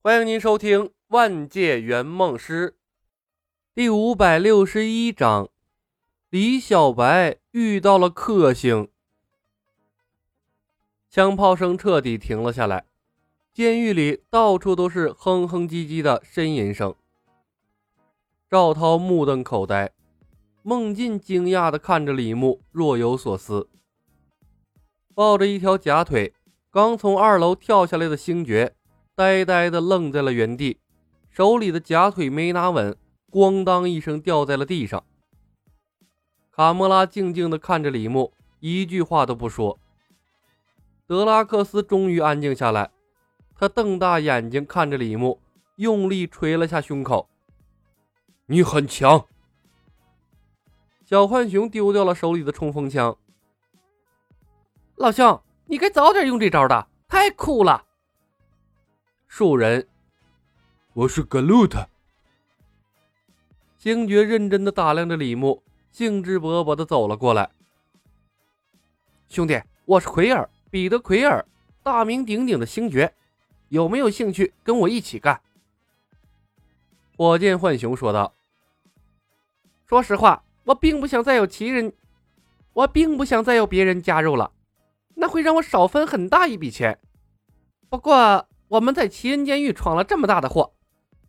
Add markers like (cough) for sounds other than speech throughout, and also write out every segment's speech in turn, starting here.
欢迎您收听《万界圆梦师》第五百六十一章：李小白遇到了克星。枪炮声彻底停了下来，监狱里到处都是哼哼唧唧的呻吟声。赵涛目瞪口呆，孟进惊讶的看着李牧，若有所思。抱着一条假腿，刚从二楼跳下来的星爵。呆呆的愣在了原地，手里的假腿没拿稳，咣当一声掉在了地上。卡莫拉静静的看着李牧，一句话都不说。德拉克斯终于安静下来，他瞪大眼睛看着李牧，用力捶了下胸口：“你很强。”小浣熊丢掉了手里的冲锋枪：“老兄，你该早点用这招的，太酷了。”树人，我是格鲁特。星爵认真的打量着李牧，兴致勃勃的走了过来。兄弟，我是奎尔，彼得奎尔，大名鼎鼎的星爵，有没有兴趣跟我一起干？火箭浣熊说道。说实话，我并不想再有其人，我并不想再有别人加入了，那会让我少分很大一笔钱。不过。我们在奇恩监狱闯了这么大的祸，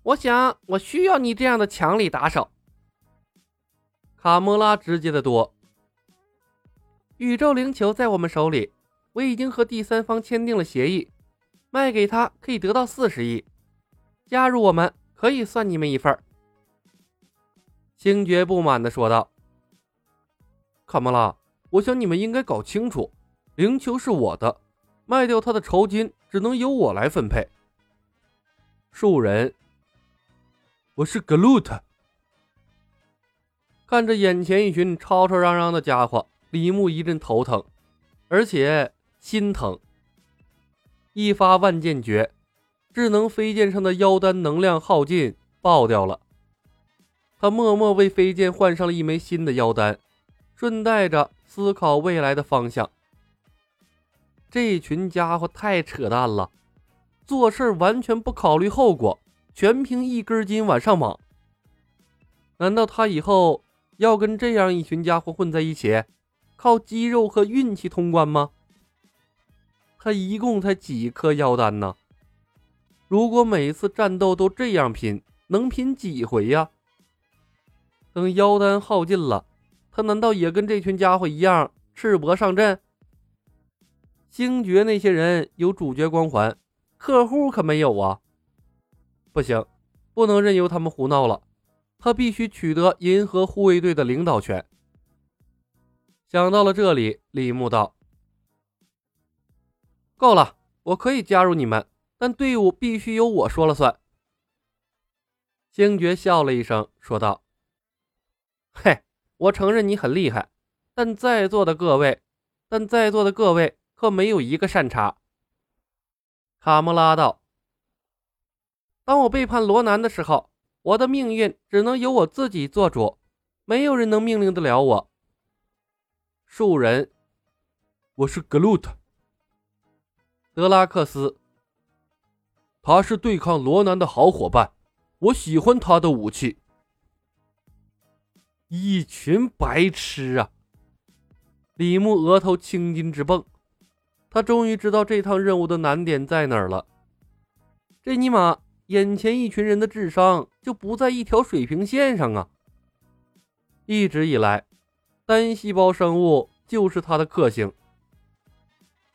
我想我需要你这样的强力打手。卡莫拉直接的多。宇宙灵球在我们手里，我已经和第三方签订了协议，卖给他可以得到四十亿。加入我们可以算你们一份。星爵不满的说道：“卡莫拉，我想你们应该搞清楚，灵球是我的。”卖掉他的酬金只能由我来分配。树人，我是格鲁特。看着眼前一群吵吵嚷嚷的家伙，李牧一阵头疼，而且心疼。一发万剑诀，智能飞剑上的妖丹能量耗尽，爆掉了。他默默为飞剑换上了一枚新的妖丹，顺带着思考未来的方向。这群家伙太扯淡了，做事完全不考虑后果，全凭一根筋往上莽。难道他以后要跟这样一群家伙混在一起，靠肌肉和运气通关吗？他一共才几颗妖丹呢？如果每次战斗都这样拼，能拼几回呀？等妖丹耗尽了，他难道也跟这群家伙一样赤膊上阵？星爵那些人有主角光环，客户可没有啊！不行，不能任由他们胡闹了。他必须取得银河护卫队的领导权。想到了这里，李牧道：“够了，我可以加入你们，但队伍必须由我说了算。”星爵笑了一声，说道：“嘿，我承认你很厉害，但在座的各位，但在座的各位。”可没有一个善茬。卡莫拉道：“当我背叛罗南的时候，我的命运只能由我自己做主，没有人能命令得了我。”树人，我是格鲁特。德拉克斯，他是对抗罗南的好伙伴，我喜欢他的武器。一群白痴啊！李牧额头青筋直蹦。他终于知道这趟任务的难点在哪儿了。这尼玛，眼前一群人的智商就不在一条水平线上啊！一直以来，单细胞生物就是他的克星。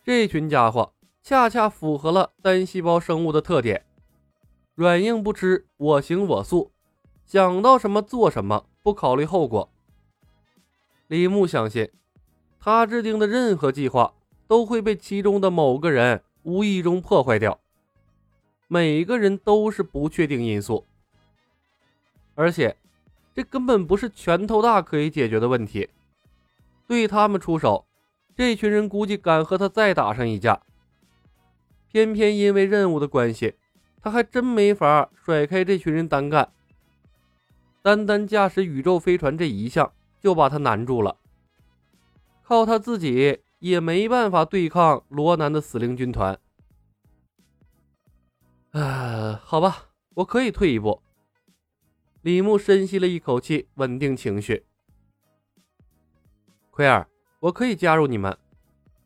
这群家伙恰恰符合了单细胞生物的特点：软硬不吃，我行我素，想到什么做什么，不考虑后果。李牧相信，他制定的任何计划。都会被其中的某个人无意中破坏掉。每一个人都是不确定因素，而且这根本不是拳头大可以解决的问题。对他们出手，这群人估计敢和他再打上一架。偏偏因为任务的关系，他还真没法甩开这群人单干。单单驾驶宇宙飞船这一项就把他难住了，靠他自己。也没办法对抗罗南的死灵军团。啊，好吧，我可以退一步。李牧深吸了一口气，稳定情绪。奎尔，我可以加入你们，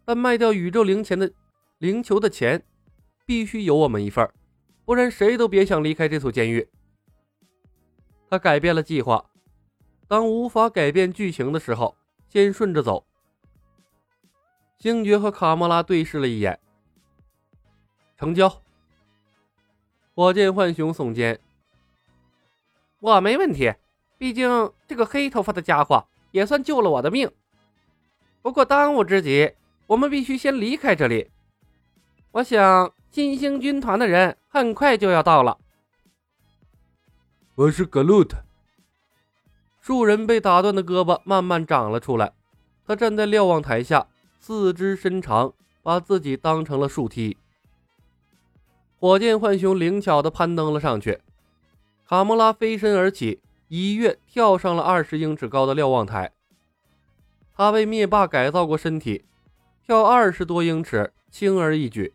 但卖掉宇宙灵钱的灵球的钱，必须有我们一份不然谁都别想离开这所监狱。他改变了计划，当无法改变剧情的时候，先顺着走。星爵和卡莫拉对视了一眼，成交。火箭浣熊耸肩：“我没问题，毕竟这个黑头发的家伙也算救了我的命。不过当务之急，我们必须先离开这里。我想新星军团的人很快就要到了。”我是格鲁特。树人被打断的胳膊慢慢长了出来，他站在瞭望台下，四肢伸长，把自己当成了树梯。火箭浣熊灵巧地攀登了上去，卡莫拉飞身而起，一跃跳上了二十英尺高的瞭望台。他为灭霸改造过身体，跳二十多英尺轻而易举。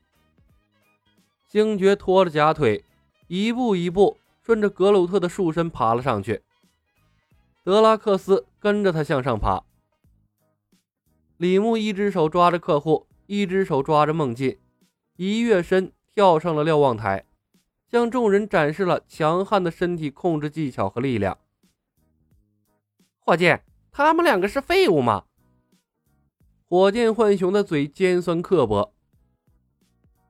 星爵拖着假腿，一步一步顺着格鲁特的树身爬了上去。德拉克斯跟着他向上爬。李牧一只手抓着客户，一只手抓着梦境，一跃身。跳上了瞭望台，向众人展示了强悍的身体控制技巧和力量。火箭，他们两个是废物吗？火箭浣熊的嘴尖酸刻薄。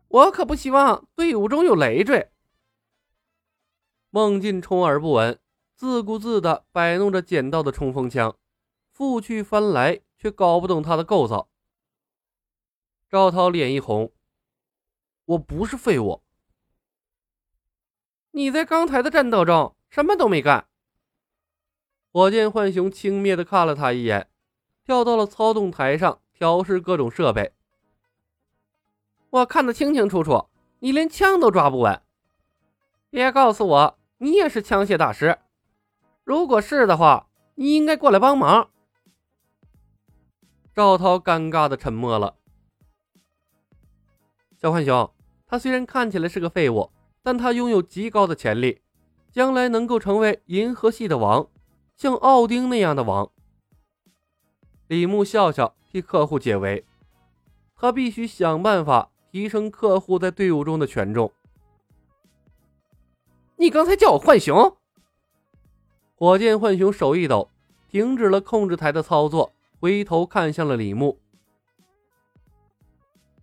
我可不希望队伍中有累赘。孟进充耳不闻，自顾自地摆弄着捡到的冲锋枪，覆去翻来，却搞不懂它的构造。赵涛脸一红。我不是废物。你在刚才的战斗中什么都没干。火箭浣熊轻蔑地看了他一眼，跳到了操纵台上调试各种设备。我看得清清楚楚，你连枪都抓不稳。别告诉我你也是枪械大师。如果是的话，你应该过来帮忙。赵涛尴尬的沉默了。小浣熊，他虽然看起来是个废物，但他拥有极高的潜力，将来能够成为银河系的王，像奥丁那样的王。李牧笑笑，替客户解围。他必须想办法提升客户在队伍中的权重。你刚才叫我浣熊？火箭浣熊手一抖，停止了控制台的操作，回头看向了李牧。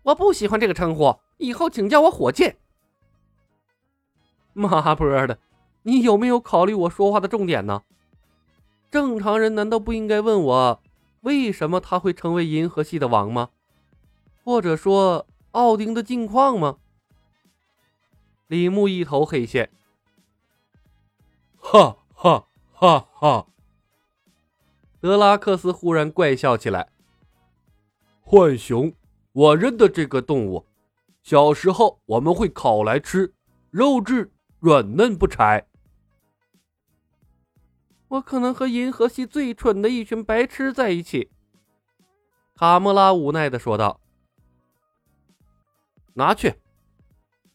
我不喜欢这个称呼，以后请叫我火箭。妈波的，你有没有考虑我说话的重点呢？正常人难道不应该问我，为什么他会成为银河系的王吗？或者说奥丁的近况吗？李牧一头黑线，哈哈哈哈！德拉克斯忽然怪笑起来，浣熊。我认得这个动物，小时候我们会烤来吃，肉质软嫩不柴。我可能和银河系最蠢的一群白痴在一起。”卡莫拉无奈的说道。“拿去。”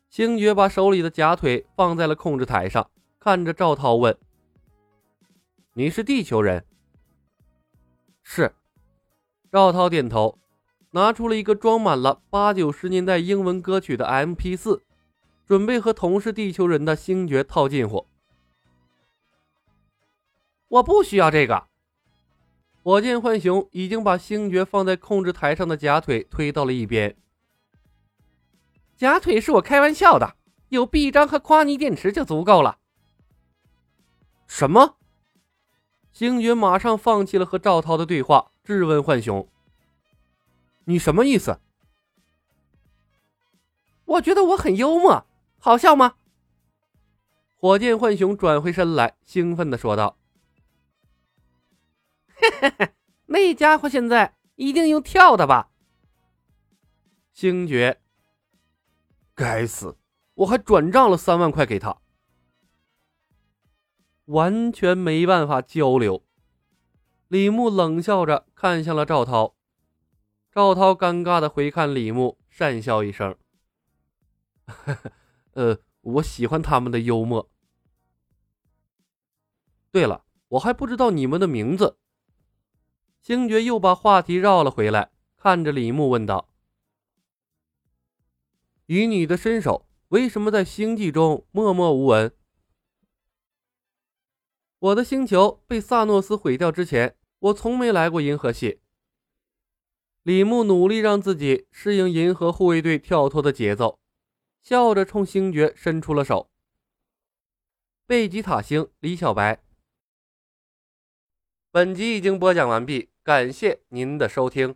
星爵把手里的假腿放在了控制台上，看着赵涛问：“你是地球人？”“是。”赵涛点头。拿出了一个装满了八九十年代英文歌曲的 MP 四，准备和同是地球人的星爵套近乎。我不需要这个。火箭浣熊已经把星爵放在控制台上的假腿推到了一边。假腿是我开玩笑的，有臂章和夸尼电池就足够了。什么？星爵马上放弃了和赵涛的对话，质问浣熊。你什么意思？我觉得我很幽默，好笑吗？火箭浣熊转回身来，兴奋的说道：“嘿嘿嘿，那家伙现在一定用跳的吧？”星爵，该死，我还转账了三万块给他，完全没办法交流。李牧冷笑着看向了赵涛。赵涛尴尬的回看李牧，讪笑一声：“ (laughs) 呃，我喜欢他们的幽默。对了，我还不知道你们的名字。星爵又把话题绕了回来，看着李牧问道：“以你的身手，为什么在星际中默默无闻？”我的星球被萨诺斯毁掉之前，我从没来过银河系。李牧努力让自己适应银河护卫队跳脱的节奏，笑着冲星爵伸出了手。贝吉塔星李小白。本集已经播讲完毕，感谢您的收听。